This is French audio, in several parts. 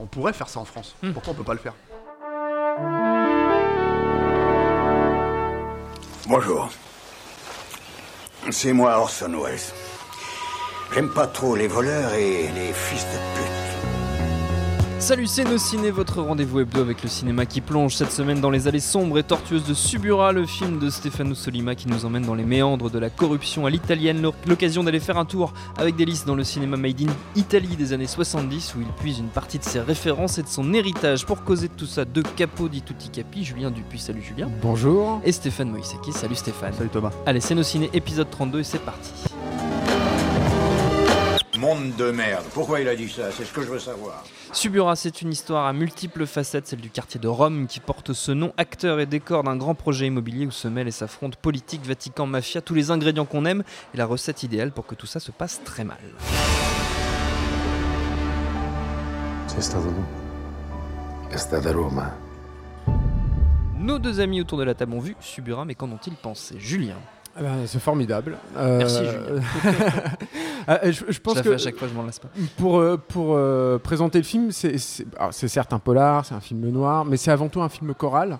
On pourrait faire ça en France. Hmm. Pourquoi on peut pas le faire? Bonjour. C'est moi Orson Welles. J'aime pas trop les voleurs et les fils de pute. Salut, c'est Nos Ciné, votre rendez-vous hebdo avec le cinéma qui plonge cette semaine dans les allées sombres et tortueuses de Subura, le film de Stefano Solima qui nous emmène dans les méandres de la corruption à l'italienne. L'occasion d'aller faire un tour avec Délice dans le cinéma made in Italy des années 70 où il puise une partie de ses références et de son héritage. Pour causer de tout ça, deux capots di tutti capi, Julien Dupuis, salut Julien. Bonjour. Et Stéphane Moïsaki, salut Stéphane. Salut Thomas. Allez, c'est Nos Ciné, épisode 32 et c'est parti. Monde de merde. Pourquoi il a dit ça? C'est ce que je veux savoir. Subura, c'est une histoire à multiples facettes, celle du quartier de Rome qui porte ce nom, acteur et décor d'un grand projet immobilier où se mêlent et s'affrontent politique, Vatican, mafia, tous les ingrédients qu'on aime et la recette idéale pour que tout ça se passe très mal. Sei stato tu? È stata Roma. Nos deux amis autour de la table ont vu Subura, mais qu'en ont-ils pensé? Julien, Eh ben, c'est formidable. Euh, Merci, Julien. ah, je, je pense je que à chaque fois, je m'en lasse pas. pour, euh, pour euh, présenter le film, c'est certes un polar, c'est un film noir, mais c'est avant tout un film choral.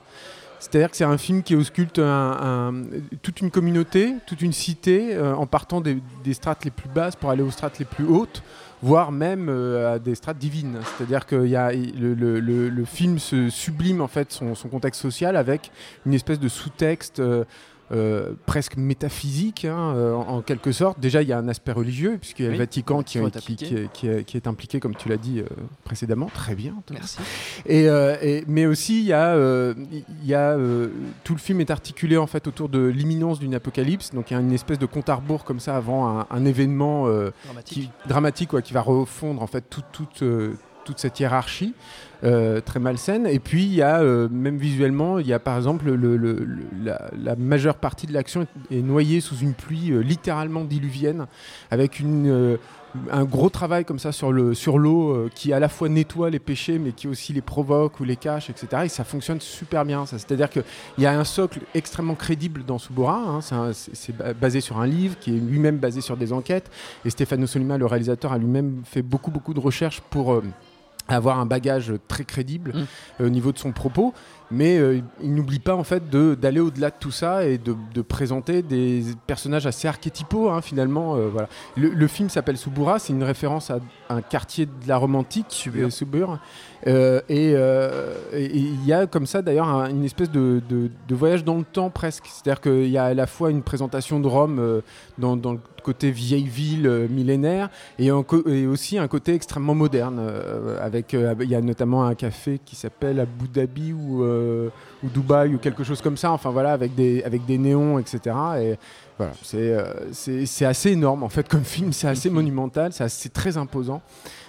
C'est-à-dire que c'est un film qui ausculte un- un- toute une communauté, toute une cité, euh, en partant des, des strates les plus basses pour aller aux strates les plus hautes, voire même euh, à des strates divines. C'est-à-dire que il y a, le, le- le- le film se sublime en fait son, son contexte social avec une espèce de sous-texte. euh, euh, presque métaphysique hein, euh, en, quelque sorte. Déjà, il y a un aspect religieux, puisqu'il y a Oui, le Vatican qui, est- qui impliqué, comme tu l'as dit euh, précédemment. Très bien. Merci. Et, et- mais aussi, il y a, il y a tout le film est articulé en fait autour de l'imminence d'une apocalypse. Donc il y a une espèce de compte à rebours comme ça avant un, un événement dramatique ouais, qui va refondre en fait toute cette hiérarchie euh, très malsaine. Et puis il y a euh, même visuellement, il y a par exemple le- le- le- la, majeure partie de l'action est, noyée sous une pluie euh, littéralement diluvienne, avec un gros travail comme ça sur le sur l'eau qui à la fois nettoie les péchés mais qui aussi les provoque ou les cache etc et ça fonctionne super bien c'est à dire que il y a un socle extrêmement crédible dans Subura hein, c'est basé sur un livre qui est lui-même basé sur des enquêtes. Et Stefano Solima le réalisateur a lui-même fait beaucoup beaucoup de recherches pour avoir un bagage très crédible Mm. euh, au niveau de son propos mais euh, il n'oublie pas en fait d'aller au-delà de tout ça et de, de présenter des personnages assez archétypaux hein, finalement euh, voilà le, le film s'appelle Subura, c'est une référence à un quartier de la romantique, Subur. euh, Subur. Euh, et euh, et- il y a comme ça d'ailleurs un- une espèce de, de- de voyage dans le temps presque. C'est-à-dire qu'il y a à la fois une présentation de Rome euh, dans, dans le côté vieille ville euh, millénaire et, en et aussi un côté extrêmement moderne. avec, il y a notamment un café qui s'appelle Abu Dhabi ou, ou Dubaï ou quelque chose comme ça. Enfin voilà, avec des, avec des néons, etc. Et, voilà, c'est euh, c'est assez énorme en fait comme film, c'est assez monumental, c'est très imposant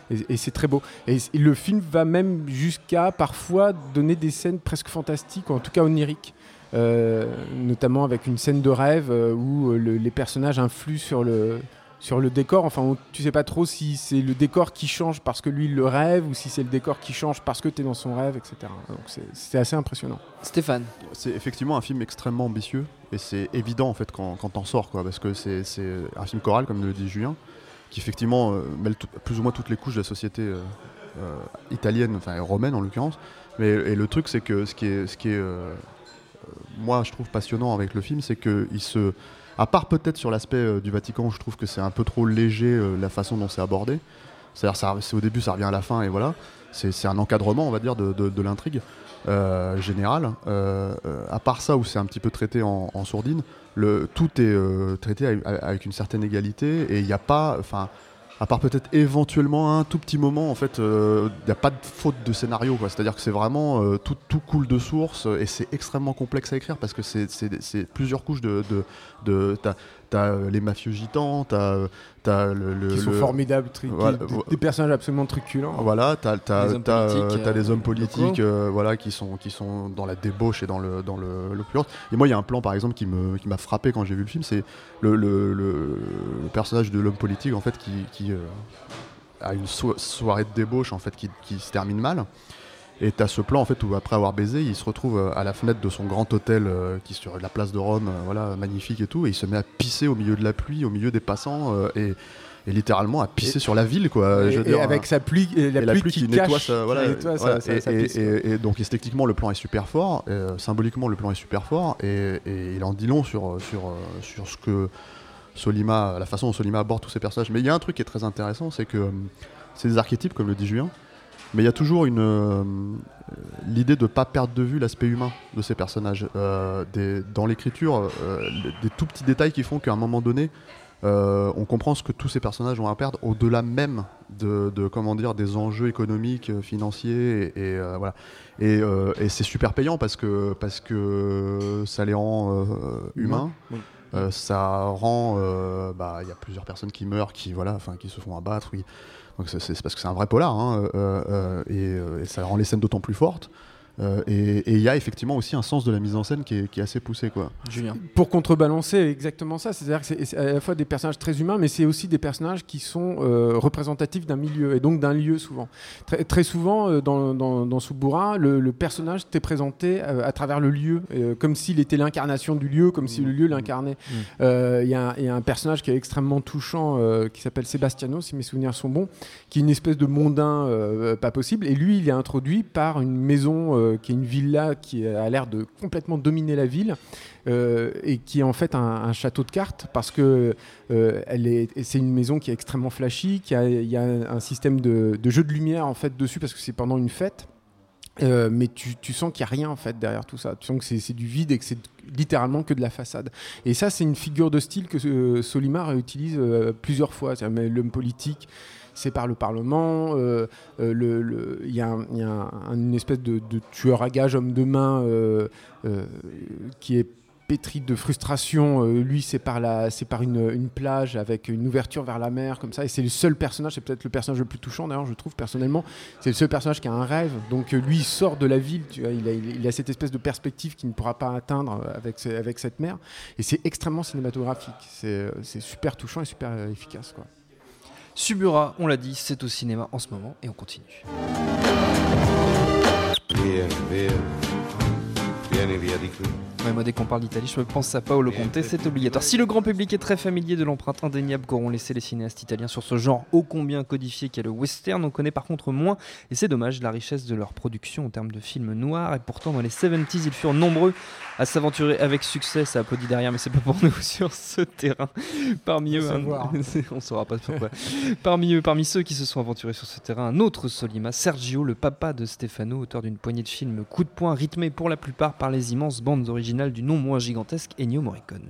et, et c'est très beau. Et, le film va même jusqu'à parfois donner des scènes presque fantastiques, ou en tout cas oniriques. Euh, notamment avec une scène de rêve euh, où le- les personnages influent sur le, sur le décor. Enfin, on- tu sais pas trop si c'est le décor qui change parce que lui il le rêve ou si c'est le décor qui change parce que tu es dans son rêve, etc. Donc c'est- assez impressionnant. Stéphane, C'est effectivement un film extrêmement ambitieux et c'est évident en fait quand, quand t'en sors quoi parce que c'est c'est un film choral comme le dit Julien qui effectivement euh, mêle tout- plus ou moins toutes les couches de la société euh, euh, italienne enfin romaine en l'occurrence mais et le truc c'est que ce qui est ce qui est moi je trouve passionnant avec le film c'est que il se à part peut-être sur l'aspect euh, du Vatican où je trouve que c'est un peu trop léger euh, la façon dont c'est abordé c'est-à-dire c'est au début ça revient à la fin et voilà c'est un encadrement on va dire de, l'intrigue euh, générale. Euh, à part ça, où c'est un petit peu traité en, sourdine, le, tout est traité avec une certaine égalité et il n'y a pas, enfin, à part peut-être éventuellement un tout petit moment, en fait, euh, il n'y a pas de faute de scénario. C'est-à-dire que c'est vraiment euh, tout, tout coule de source et c'est extrêmement complexe à écrire parce que c'est- plusieurs couches de t'as- euh, les mafieux gitans, t'as as le, le- qui sont le- formidables, tri- qui- Voilà, des, personnages absolument truculents. voilà, t'as as, Les hommes politiques, les euh, hommes politiques euh, voilà, qui, sont, qui sont dans la débauche et dans le dans le- l'opulence. Et moi, il y a un plan, par exemple, qui me qui m'a frappé quand j'ai vu le film, c'est le, le, le- le personnage de l'homme politique, en fait, qui, qui, euh, a une so- soirée de débauche, en fait, qui, qui se termine mal. Et t'as ce plan, en fait, où après avoir baisé, il se retrouve euh, à la fenêtre de son grand hôtel euh, qui est sur la place de Rome, euh, voilà, magnifique et tout, et il se met à pisser au milieu de la pluie, au milieu des passants, euh, et et littéralement à pisser sur la ville, quoi. Et, je veux et dire, avec sa pluie, et la, pluie, pluie qui, qui nettoie ça, voilà, et, donc esthétiquement le plan est super fort, symboliquement le plan est super fort, et, il en dit long sur, sur, sur ce que Solima, la façon dont Solima aborde tous ces personnages. Mais il y a un truc qui est très intéressant, c'est que c'est des archétypes, comme le dit Julien, mais il y a toujours une euh, l'idée de ne pas perdre de vue l'aspect humain de ces personnages. Euh, des- dans l'écriture, euh, des tout petits détails qui font qu'à un moment donné, on comprend ce que tous ces personnages ont à perdre au-delà même de, de, comment dire des enjeux économiques, financiers et, et, voilà. Et, et c'est super payant parce que parce que ça les rend humains. Oui. Ça rend, bah, il y a plusieurs personnes qui meurent, qui voilà, enfin, qui se font abattre. Oui. C'est- parce que c'est un vrai polar, hein, euh, euh, euh, et ça rend les scènes d'autant plus fortes. Euh, et il y a effectivement aussi un sens de la mise en scène qui est, qui est assez poussé, quoi. Julien. Pour contrebalancer exactement ça, c'est-à-dire que c'est c'est à la fois des personnages très humains, mais c'est aussi des personnages qui sont euh, représentatifs d'un milieu et donc d'un lieu souvent. Très, très souvent euh, dans, dans, dans Subura, le, le personnage t'est présenté à travers le lieu, euh, comme s'il était l'incarnation du lieu, comme si le lieu l'incarnait. Mmh. Euh, Il y, a un- il y a un personnage qui est extrêmement touchant, euh, qui s'appelle Sebastiano, si mes souvenirs sont bons, qui est une espèce de mondain euh, pas possible. Et lui, il est introduit par une maison euh, qui est une villa qui a l'air de complètement dominer la ville. euh, et qui est en fait un, château de cartes parce que euh, est, c'est une maison qui est extrêmement flashy, qui a, y a un système de, de jeu de lumière en fait dessus parce que c'est pendant une fête. Mais tu, tu sens qu'il n'y a rien en fait derrière tout ça. Tu sens que c'est du vide et que c'est littéralement que de la façade. Et ça, c'est une figure de style que Solimar utilise plusieurs fois. C'est-à-dire, L'homme politique, c'est par le Parlement. euh, euh, Il y a, une espèce de, tueur à gage, homme de main, euh, qui est pétri de frustration. Lui, c'est par, une, plage avec une ouverture vers la mer, comme ça. Et c'est le seul personnage, c'est peut-être le personnage le plus touchant d'ailleurs, je trouve personnellement. C'est le seul personnage qui a un rêve. Donc lui, il sort de la ville, il, a, a- cette espèce de perspective qu'il ne pourra pas atteindre avec, avec cette mer. Et c'est extrêmement cinématographique. C'est, super touchant et super efficace. Quoi. Subura, on l'a dit, c'est au cinéma en ce moment et on continue. Ouais, moi, dès qu'on parle d'Italie, je pense à Paolo Conte, c'est obligatoire. Si le grand public est très familier de l'empreinte indéniable qu'auront laissé les cinéastes italiens sur ce genre ô combien codifié qu'est le western, on connaît par contre moins, et c'est dommage, la richesse de leur production en termes de films noirs. Et pourtant, dans les 70s, ils furent nombreux à s'aventurer avec succès. Ça applaudit derrière, mais c'est pas pour nous sur ce terrain. Parmi eux, un- on saura pas pourquoi. Parmi eux, parmi ceux qui se sont aventurés sur ce terrain, un autre Solima, Sergio, le papa de Stefano, auteur d'une poignée de films coup de poing rythmés pour la plupart par les immenses bandes originales du non moins gigantesque Ennio Morricone.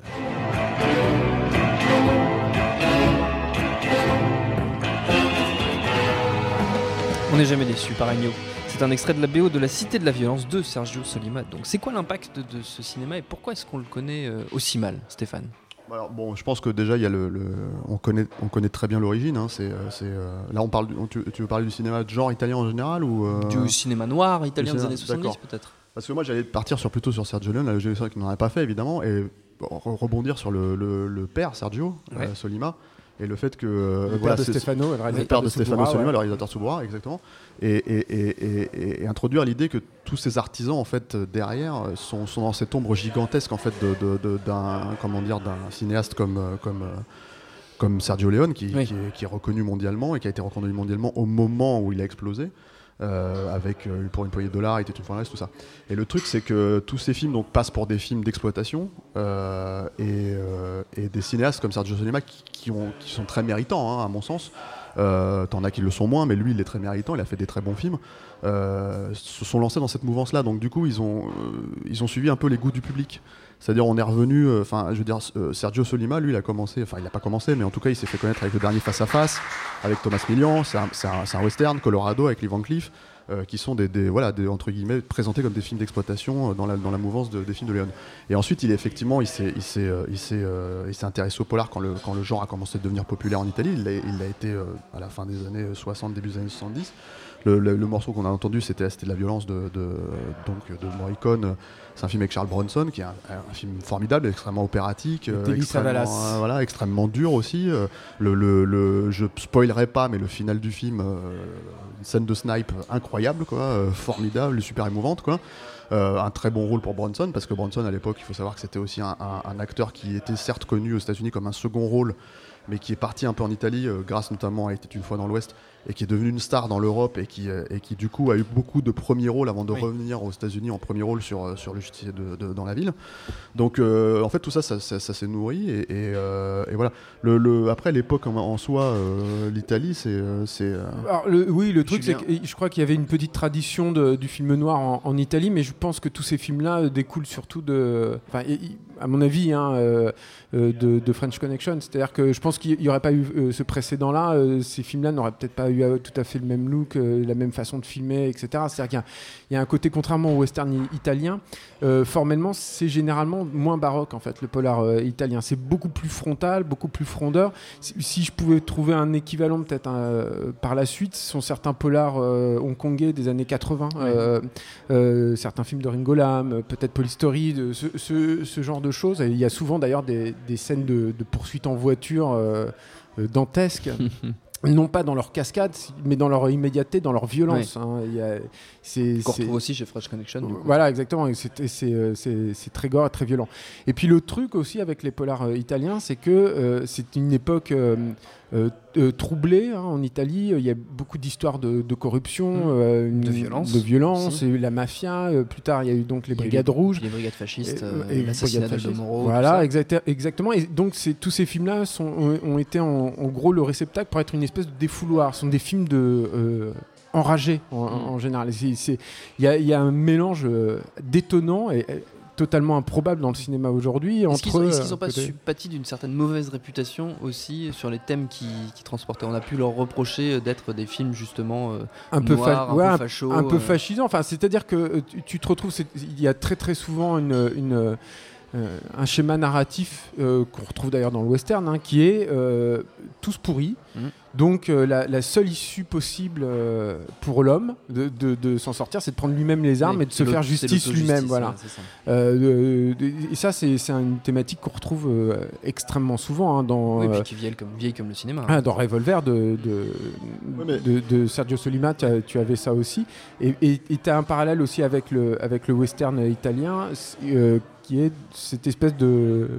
On n'est jamais déçu par Ennio. C'est un extrait de la BO de La Cité de la Violence de Sergio Solima. Donc c'est quoi l'impact de, ce cinéma et pourquoi est-ce qu'on le connaît euh, aussi mal, Stéphane? Alors, bon, je pense que déjà, il y a le, le- on, connaît, on connaît très bien l'origine. hein, c'est, euh, c'est, euh, là, on parle, tu, tu veux parler du cinéma de genre italien en général ou euh, Du cinéma noir italien des années 70 d'accord. peut-être Parce que moi, j'allais partir sur, plutôt sur Sergio Leone, j'ai vu qu'il n'en a pas fait évidemment, et re- rebondir sur le, le- le père Sergio Ouais. euh, Solima et le fait que euh, Le voilà, père de c'est- Stefano, le le père de, Subura, Stefano Solima, ouais. le réalisateur de Subura, exactement, et, et- et- et- et introduire l'idée que tous ces artisans en fait euh, derrière euh, sont, sont dans cette ombre gigantesque en fait de, de- de- d'un comment dire d'un cinéaste comme euh, comme euh, comme Sergio Leone qui, Oui. qui est, qui est reconnu mondialement et qui a été reconnu mondialement au moment où il a explosé. Euh, avec euh, pour une poignée de dollars, était une fois tout ça. Et le truc, c'est que tous ces films donc, passent pour des films d'exploitation euh, et, des cinéastes comme Sergio Solima qui sont très méritants, hein, à mon sens. Euh, T'en as qui le sont moins, mais lui, il est très méritant, il a fait des très bons films. Euh, se sont lancés dans cette mouvance-là, donc du coup, ils ont, euh, ils ont suivi un peu les goûts du public. C'est-à-dire, on est revenu, enfin, je veux dire, Sergio Solima, lui, il a commencé, enfin, il n'a pas commencé, mais en tout cas, il s'est fait connaître avec le dernier Face à Face, avec Thomas Millian, c'est un, un western, Colorado, avec Lee Van Cleef, euh, qui sont des, voilà, des, entre guillemets, présentés comme des films d'exploitation euh, dans la, dans la mouvance de- des films de Léon. Et ensuite, il est effectivement, il s'est, il s'est, euh, il s'est, il s'est intéressé au polar quand le, quand le genre a commencé à devenir populaire en Italie. Il l'a, il l'a été à la fin des années 60, début des années 70. Le, le- le morceau qu'on a entendu, c'était de la violence de, de- donc, de Morricone. C'est un film avec Charles Bronson, qui est un, un film formidable, extrêmement opératique, euh, extrêmement, euh, voilà, extrêmement dur aussi. Euh, le, le, le- je spoilerai pas, mais le final du film, euh, une scène de snipe incroyable, quoi, euh, formidable, super émouvante, quoi. Un très bon rôle pour Bronson, parce que Bronson, à l'époque, il faut savoir que c'était aussi un, un- un acteur qui était certes connu aux États-Unis comme un second rôle, mais qui est parti un peu en Italie, euh, grâce notamment à Était une fois dans l'Ouest, et qui est devenu une star dans l'Europe et qui, euh, et qui du coup a eu beaucoup de premiers rôles avant de Oui. revenir aux États-Unis en premier rôle sur, euh, sur le justicier de, de- dans la ville. Donc euh, en fait tout ça, ça, ça- ça s'est nourri et, et, euh, et voilà. Le, le- après l'époque en, en soi, euh, l'Italie, c'est oui, le truc, c'est que je crois qu'il y avait une petite tradition de- du film noir en, en Italie, mais je pense que tous ces films-là découlent surtout de. Enfin, à mon avis, hein, euh, euh, de, de French Connection. C'est-à-dire que je pense qu'il n'y aurait pas eu euh, ce précédent-là, euh, ces films-là n'auraient peut-être pas eu tout à fait le même look, la même façon de filmer, etc. C'est-à-dire qu'il y a- il y, a un côté, contrairement au western italien, formellement, c'est généralement moins baroque, en fait, le polar italien. C'est beaucoup plus frontal, beaucoup plus frondeur. Si, si je pouvais trouver un équivalent, peut-être euh, par la suite, ce sont certains polars hongkongais des années 80, euh, euh, certains films de Ringo Lam, peut-être Polystory, de ce, ce- ce genre de choses. Et il y a souvent d'ailleurs des, des scènes de, de poursuite en voiture euh, euh, dantesques. Non pas dans leur cascade, mais dans leur immédiateté, dans leur violence. hein. Il y a- c'est- Qu'on c'est- retrouve aussi chez Fresh Connection. du coup. voilà, exactement. c'est- C'est euh, c'est- c'est très gore très violent. Et puis le truc aussi avec les polars euh, italiens, c'est que euh, c'est une époque euh, euh, euh, troublée hein, en Italie. Il y a beaucoup d'histoires de, de corruption, Mm. euh, une- De violence de violence, et la mafia. Euh, plus tard, il y a eu donc les brigades rouges. Les brigades fascistes, euh, l'assassinat de. Moreau. Voilà, exact- exactement. Et donc c'est- tous ces films-là ont, ont été en, en gros le réceptacle pour être une espèce de défouloir. Ce sont des films de euh, enragés en, Mm. en général. Il y, y a un mélange euh, détonnant et totalement improbable dans le cinéma aujourd'hui Est-ce qu'ils n'ont euh, pas côté- sympathie d'une certaine mauvaise réputation aussi sur les thèmes qui, qui transportaient? On a pu leur reprocher d'être des films justement euh, un peu, noirs, un ouais, peu un- fachos. un peu euh. fascisant. Enfin, c'est-à-dire que euh, tu, tu te retrouves, il y a très très souvent une, une, euh, un schéma narratif euh, qu'on retrouve d'ailleurs dans le western, hein, qui est euh, tous pourris. Mhm. Donc euh, la, la seule issue possible euh, pour l'homme de, de- de s'en sortir, c'est de prendre lui-même les armes et de se faire justice lui-même. Voilà. ouais, c'est ça. Euh, de- de- et ça, c'est une thématique qu'on retrouve euh, extrêmement souvent hein, dans, Oui, euh, puis qui vieille comme, vieille comme le cinéma. ah, dans Revolver de, de, mais- de, de Sergio Solima, tu, avais ça aussi. Et tu as un parallèle aussi avec le, avec le western italien, euh, qui est cette espèce de,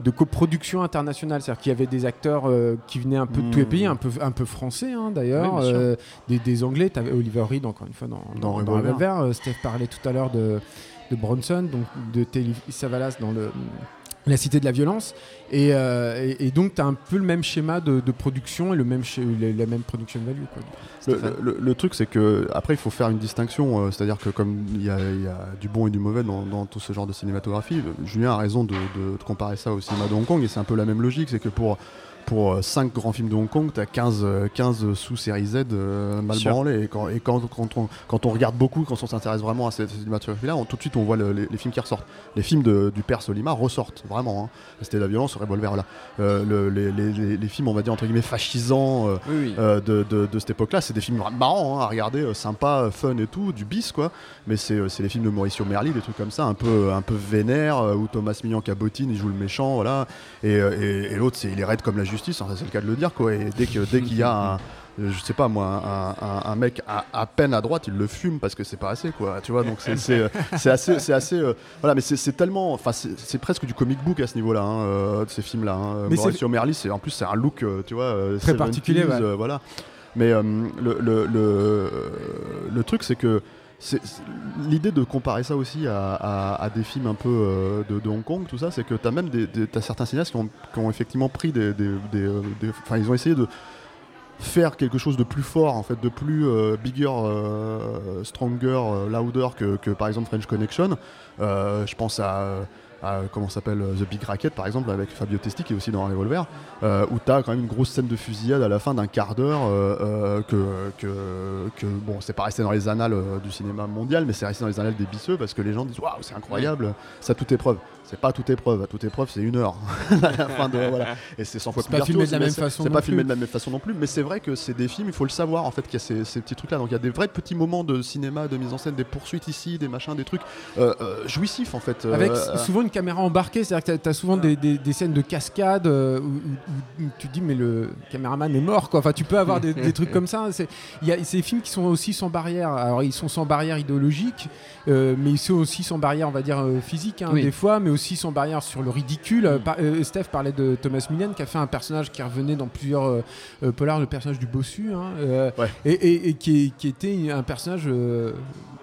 de coproduction internationale. C'est-à-dire qu'il y avait des acteurs euh, qui venaient un peu de tous les Mm. pays, un peu, un peu français hein, d'ailleurs, Oui, euh, des, des Anglais. Tu avais Oliver Reed, encore une fois, dans, Dans dans, Revolver. Revolver. Euh, Steph parlait tout à l'heure de, de Bronson, donc de Telly Savalas dans le. La cité de la violence. Et, euh, et- donc, tu as un peu le même schéma de, production et le même la, même production value. Quoi. Le, le- truc, c'est que après, il faut faire une distinction. euh, C'est-à-dire que comme il y, a du bon et du mauvais dans, tout ce genre de cinématographie, Julien a raison de, de- de comparer ça au cinéma de Hong Kong. Et c'est un peu la même logique. C'est que pour pour 5 grands films de Hong Kong, tu as 15, euh, 15 sous série Z euh, mal Sûr. branlés. Et, quand, et quand, quand, on, quand on regarde beaucoup, quand on s'intéresse vraiment à cette cinématographie-là, tout de suite on voit le- les, les films qui ressortent. Les films de- du père Solima ressortent vraiment. Hein. C'était la violence, ce revolver là. Euh, le- les, les- les- les films, on va dire entre guillemets fascisants. euh, Oui, oui. euh, de, de- de cette époque-là. C'est des films marrants hein, à regarder, euh, sympa, euh, fun et tout, du bis quoi. Mais c'est euh, les films de Mauricio Merli, des trucs comme ça, un peu, un peu vénère, euh, où Thomas Millian cabotine, il joue le méchant, voilà. Et, euh, et- et l'autre, c'est il est raide comme la justice, enfin, c'est le cas de le dire quoi. Et dès que dès qu'il y a un euh, je sais pas moi, un, un- un mec à, à peine à droite, il le fume parce que c'est pas assez, quoi. Tu vois, donc c'est- c'est euh, c'est assez, c'est assez, euh, voilà, mais c'est c'est tellement, enfin, c'est presque du comic book à ce niveau-là, hein, euh, de ces films-là. Hein. Mais Mauricio Merli, c'est en plus c'est un look, euh, tu vois, euh, Très 70s, particulier, ouais. voilà. Mais le, le, le, le truc, c'est que l'idée de comparer ça aussi à, des films un peu euh, de, Hong Kong, tout c'est que tu as même des, certains cinéastes qui ont, effectivement pris euh, des- Enfin, ils ont essayé de faire quelque chose de plus fort, en fait, de plus euh, bigger, stronger, louder que, que, par exemple French Connection. Je pense à. À, comment ça s'appelle euh, The Big Racket par exemple avec Fabio Testi qui est aussi dans un revolver euh, où tu as quand même une grosse scène de fusillade à la fin d'un quart d'heure euh, euh, que, que, que bon c'est pas resté dans les annales euh, du cinéma mondial mais c'est resté dans les annales des bisseux parce que les gens disent waouh c'est incroyable ça toute épreuve. C'est pas toute épreuve. À toute épreuve c'est une heure. À la fin de voilà. Et c'est 100 fois plus pas filmé de la même c'est- façon c'est pas filmé de la même façon non plus mais c'est vrai que c'est des films il faut le savoir en fait qu'il y a ces, ces petits trucs là donc il y a des vrais petits moments de cinéma de mise en scène des poursuites ici des machins des trucs euh, euh, jouissifs en fait euh, Avec euh, souvent une une caméra embarquée, c'est-à-dire que tu as, souvent des, des- des scènes de cascade euh, où, où- où tu te dis mais le caméraman est mort quoi. Enfin tu peux avoir des, des trucs comme ça. C'est il y a ces films qui sont aussi sans barrière. Alors ils sont sans barrière idéologique, euh, mais ils sont aussi sans barrière on va dire euh, physique hein, Oui. des fois, mais aussi sans barrière sur le ridicule. Par- euh, Steph parlait de Thomas Millian qui a fait un personnage qui revenait dans plusieurs euh, polars, le personnage du bossu, hein, Ouais. et, et- et qui, était un personnage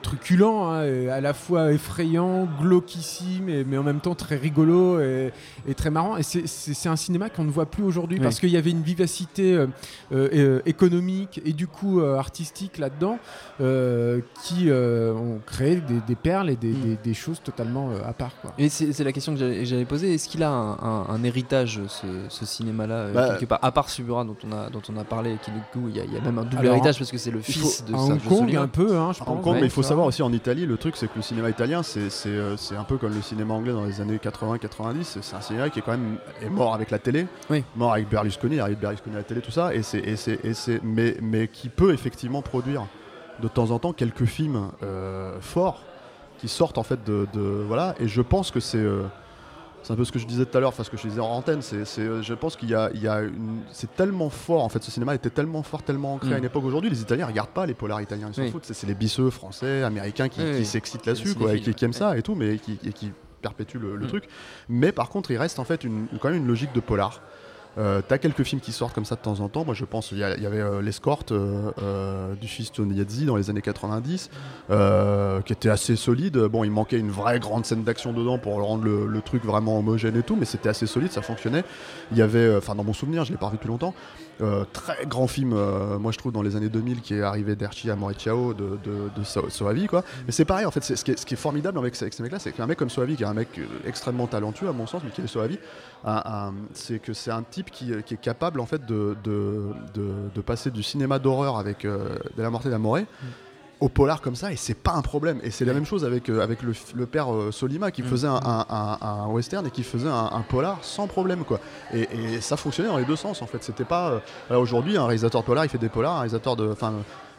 truculent, hein, à la fois effrayant, glauquissime, et- mais en même temps très rigolo et, et très marrant. Et c'est- un cinéma qu'on ne voit plus aujourd'hui Oui. parce qu'il y avait une vivacité euh, euh, économique et du coup euh, artistique là-dedans euh, qui euh, ont créé des, des perles et des, Mm. des- des choses totalement euh, à part. Quoi. Et c'est la question que j'allais poser. Est-ce qu'il a un, un- un héritage, ce, ce cinéma-là, euh, Bah, quelque part, à part Subura dont on a, dont on a parlé, et qui du coup, il y, a- il y a même un double Alors, héritage parce que c'est le il fils de Hong Sergio Kong Solima. un peu, hein, je pense. Hong Kong, ouais, mais il faut savoir aussi en Italie, le truc c'est que le cinéma italien, c'est un peu comme le cinéma anglais dans les années 80-90. C'est un cinéma qui est quand même est mort avec la télé, Oui. mort avec Berlusconi, arrive Berlusconi à la télé, tout ça, et c'est et c'est et c'est mais mais qui peut effectivement produire de temps en temps quelques films euh, forts qui sortent en fait de, de- voilà. Et je pense que c'est euh, c'est un peu ce que je disais tout à l'heure, enfin ce que je disais en antenne, c'est, c'est, euh, je pense qu'il y a, il y a une, c'est tellement fort en fait, ce cinéma était tellement fort, tellement ancré Mm. à une époque. Aujourd'hui, les Italiens regardent pas les polars italiens, ils s'en Oui. foutent. C'est, c'est les bisseux français, américains qui, Oui, qui oui. s'excitent là-dessus, quoi, et qui, aiment ouais. ça et tout, mais qui, et qui perpétuent le, truc. Mais par contre, il reste en fait quand même une logique de polar. Euh, T'as quelques films qui sortent comme ça de temps en temps. Moi, je pense il y, avait euh, l'escorte euh, euh, du fils Toniazzi dans les années 90, euh, qui était assez solide. Bon, il manquait une vraie grande scène d'action dedans pour rendre le, truc vraiment homogène et tout, mais c'était assez solide, ça fonctionnait. Il y avait, enfin, dans mon souvenir, je l'ai pas revu depuis longtemps. très grand film, moi je trouve dans les années 2000 qui est arrivé d'Erchi à Mauritiao de, de, de So- Soavi quoi. Mais c'est pareil en fait, ce qui, est, ce qui est formidable avec, avec ces mecs là, c'est qu'un mec comme Soavi, qui est un mec extrêmement talentueux à mon sens, mais qui est Soavi, c'est que c'est un type qui, euh, qui est capable en fait de, de, de, de passer du cinéma d'horreur avec euh, De la Morte et d'Amoré au polar comme ça et c'est pas un problème. Et c'est la même chose avec, euh, avec le, père euh, Solima qui Mm. faisait un, un- un- un western et qui faisait un, polar sans problème quoi. Et, et ça fonctionnait dans les deux sens en fait. C'était pas euh, aujourd'hui un réalisateur de polar il fait des polars un réalisateur de enfin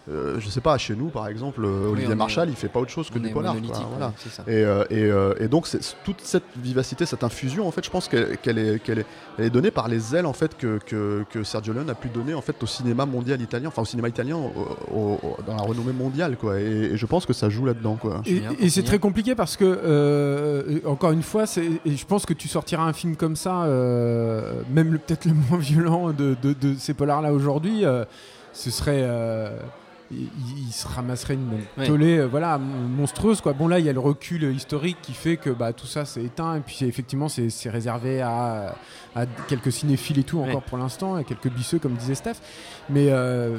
euh, je sais pas chez nous par exemple euh, Olivier on est- Marshall il fait pas autre chose que On du polar quoi, voilà. Et, euh, et, euh, et donc c'est toute cette vivacité, cette infusion, en fait, je pense qu'elle qu'elle est, qu'elle est, elle est donnée par les ailes en fait que, que, que Sergio Leone a pu donner en fait au cinéma mondial italien, enfin au cinéma italien au- au- au- dans la renommée mondiale quoi. Et, et je pense que ça joue là-dedans quoi. Et, c'est très compliqué parce que, euh, encore une fois, c'est- et je pense que tu sortiras un film comme ça, euh, même le- peut-être le moins violent de, de- de ces polars-là aujourd'hui, euh, ce serait. Il, il se ramasserait une Ouais. tollée euh, voilà, mon- monstrueuse. Quoi. Bon, là, il y a le recul historique qui fait que bah, tout ça c'est éteint. Et puis, effectivement, c'est réservé à, à quelques cinéphiles et tout, encore Ouais. pour l'instant, et quelques bisseux, comme disait Steph. Mais, euh,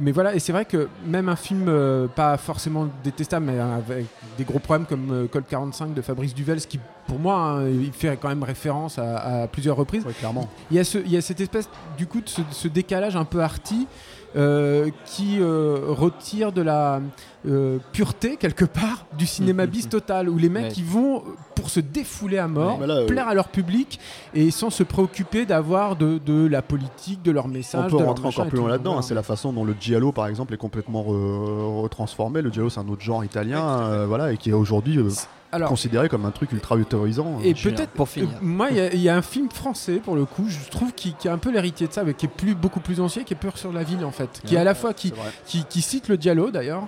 mais voilà, et c'est vrai que même un film euh, pas forcément détestable, mais avec des gros problèmes comme euh, Col 45 de Fabrice Duvels, qui pour moi, hein, il fait quand même référence à, à plusieurs reprises. Ouais, clairement. Il y, a ce, il y a cette espèce, du coup, de ce, ce décalage un peu arty euh, qui euh, retire de la euh, pureté, quelque part, du cinéma bis total, où les mecs, Ouais. ils vont pour se défouler à mort, Ouais, là, euh, plaire à leur public, et sans se préoccuper d'avoir de, de la politique, de leur message. On peut rentrer encore plus loin là-dedans. hein. C'est la façon dont le giallo, par exemple, est complètement re- retransformé. Le giallo, c'est un autre genre italien, voilà, et qui est aujourd'hui Alors, considéré comme un truc ultra autorisant. Et Julien, peut-être pour finir. euh, moi, il y a- il y, a un film français pour le coup, je trouve qui, qui est un peu l'héritier de ça, mais qui est plus beaucoup plus ancien, qui est Peur sur la ville en fait, qui est à la fois qui, qui, qui cite le dialogue d'ailleurs,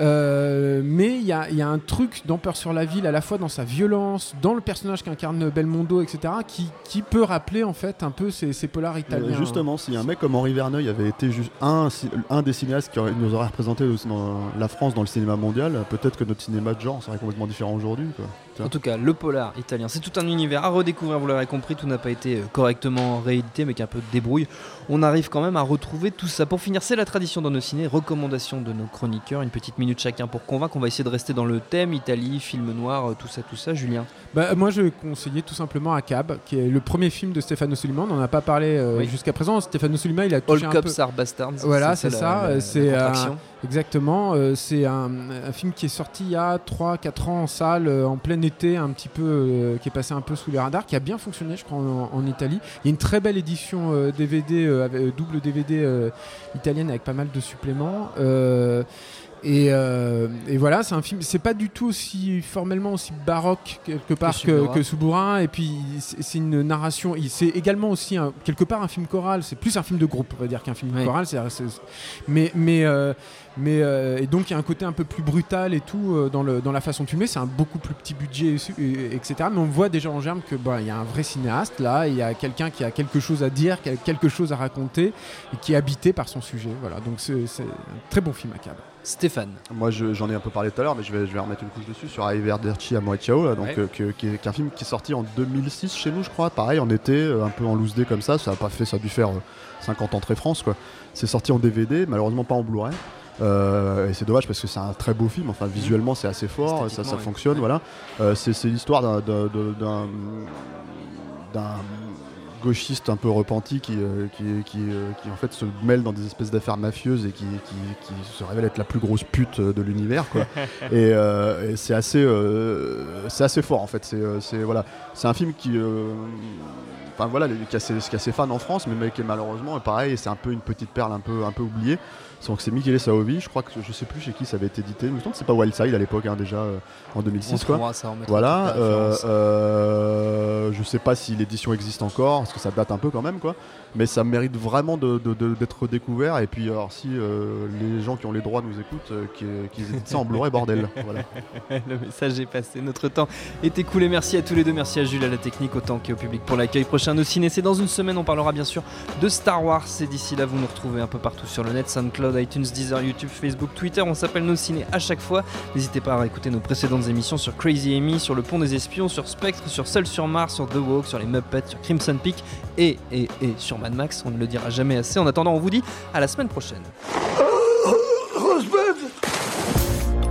euh, mais il y a, il y a un truc dans Peur sur la ville, à la fois dans sa violence, dans le personnage qu'incarne Belmondo, etc., qui, qui peut rappeler en fait un peu ces, ces polars italiens. Euh, Justement, si un mec comme Henri Verneuil avait été juste un, un des cinéastes qui nous aurait représenté dans la France dans le cinéma mondial, peut-être que notre cinéma de genre serait complètement différent aujourd'hui. Quoi. En tout cas, le polar italien, c'est tout un univers à redécouvrir, vous l'aurez compris, tout n'a pas été euh, correctement réédité, mais qu'un peu de débrouille. On arrive quand même à retrouver tout ça. Pour finir, c'est la tradition dans nos ciné, recommandation de nos chroniqueurs, une petite minute chacun pour convaincre. On va essayer de rester dans le thème, Italie, film noir, euh, tout ça, tout ça. Julien Bah, moi, je vais conseiller tout simplement à Cab, qui est le premier film de Stefano Soliman. On n'en a pas parlé euh, Oui. jusqu'à présent. Stefano Soliman, il a All touché un peu. Cops Are Bastards. Voilà, c'est ça, c'est, euh. Exactement, euh, c'est un, un film qui est sorti il y a 3-4 ans en salle, euh, en plein été, un petit peu, euh, qui est passé un peu sous les radars, qui a bien fonctionné, je crois, en, en Italie. Il y a une très belle édition euh, DVD, euh, avec- euh, double DVD italienne avec pas mal de suppléments. Et, euh, et voilà, c'est un film. C'est pas du tout aussi formellement aussi baroque quelque part que, que. Et puis c'est une narration. C'est également aussi un- quelque part un film choral. C'est plus un film de groupe, on va dire, qu'un film Ouais. choral. mais mais euh, mais euh, et donc il y a un côté un peu plus brutal et tout euh, dans le dans la façon de filmer. C'est un beaucoup plus petit budget, et- et- etc. Mais on voit déjà en germe que bah, il y a un vrai cinéaste là. Il y a quelqu'un qui a quelque chose à dire, qui a quelque chose à raconter et qui est habité par son sujet. Voilà. Donc c'est un très bon film à câble. Stéphane. Moi, je- j'en ai un peu parlé tout à l'heure, mais je vais, je vais remettre une couche dessus sur Arrivederci à Ciao, là, donc, Ouais. euh, qui, est, qui est un film qui est sorti en 2006 chez nous, je crois. Pareil, en été, un peu en loose day comme ça. Ça a pas fait, ça a dû faire euh, 50 entrées France, quoi. C'est sorti en DVD, malheureusement pas en Blu-ray. Euh, et c'est dommage parce que c'est un très beau film. Enfin, visuellement, c'est assez fort, ça, Esthétiquement, ça ouais. fonctionne, Ouais. voilà. Euh, c'est l'histoire d'un- gauchiste un peu repenti qui, euh, qui, qui, qui, en fait se mêle dans des espèces d'affaires mafieuses et qui, se révèle être la plus grosse pute de l'univers quoi. et et c'est assez c'est assez fort en fait c'est voilà c'est un film qui enfin voilà qui a, ses, qui a ses fans en France mais, mais qui est malheureusement pareil c'est un peu une petite perle un peu un peu oubliée donc c'est Michele Saovi je crois que je sais plus chez qui ça avait été édité mais je pense que c'est pas Wildside à l'époque hein, déjà euh, en On 2006 quoi ça, on voilà, euh, euh, je sais pas si l'édition existe encore, parce que ça date un peu quand même, quoi. Mais ça mérite vraiment de- de- de- d'être découvert. Et puis, alors, si euh, les gens qui ont les droits nous écoutent, euh, qu'ils éditent ça en Blu-ray, bordel. Voilà. Le message est passé, notre temps est écoulé. Merci à tous les deux, merci à Jules à la technique autant qu'au public pour l'accueil. Prochain nos ciné, c'est dans une semaine, on parlera bien sûr de Star Wars. Et d'ici là, vous nous retrouvez un peu partout sur le net, ITunes, Deezer, YouTube, Facebook, Twitter. On s'appelle nos ciné à chaque fois. N'hésitez pas à écouter nos précédentes émissions sur Crazy Amy, sur Le Pont des Espions, sur Spectre, sur Seul sur Mars, sur The Walk, sur les Muppets, sur Crimson Peak et, et, et sur Mad Max. On ne le dira jamais assez. En attendant, on vous dit à la semaine prochaine.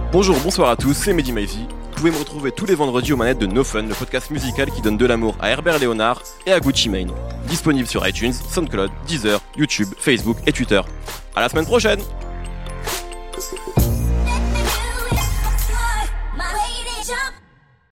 Bonjour, bonsoir à tous, c'est Mehdi Maizy. Vous pouvez me retrouver tous les vendredis aux manettes de No Fun, le podcast musical qui donne de l'amour à Herbert Léonard et à Gucci Mane. Disponible sur iTunes, SoundCloud, Deezer, YouTube, Facebook et Twitter. À la semaine prochaine